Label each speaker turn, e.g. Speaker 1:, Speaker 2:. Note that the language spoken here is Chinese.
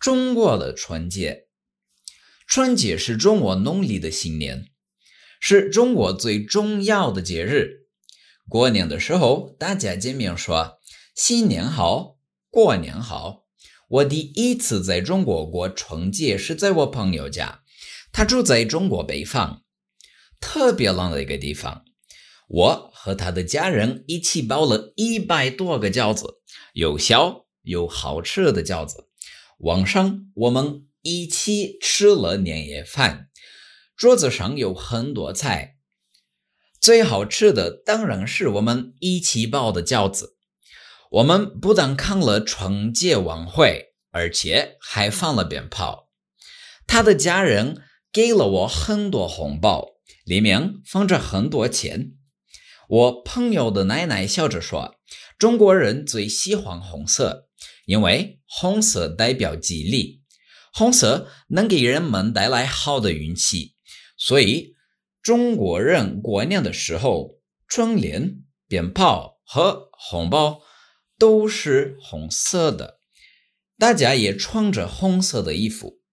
Speaker 1: 中国的春节，春节是中国农历的新年，是中国最重要的节日。过年的时候，大家见面说新年好，过年好。我第一次在中国过春节是在我朋友家，他住在中国北方，特别冷的一个地方。我和他的家人一起包了一百多个饺子，又小又好吃的饺子。晚上我们一起吃了年夜饭，桌子上有很多菜，最好吃的当然是我们一起包的饺子。我们不但看了春节晚会，而且还放了鞭炮。他的家人给了我很多红包，里面放着很多钱。我朋友的奶奶笑着说：“中国人最喜欢红色。”因为红色代表吉利，红色能给人们带来好的运气，所以中国人过年的时候，春联、鞭炮和红包都是红色的。大家也穿着红色的衣服。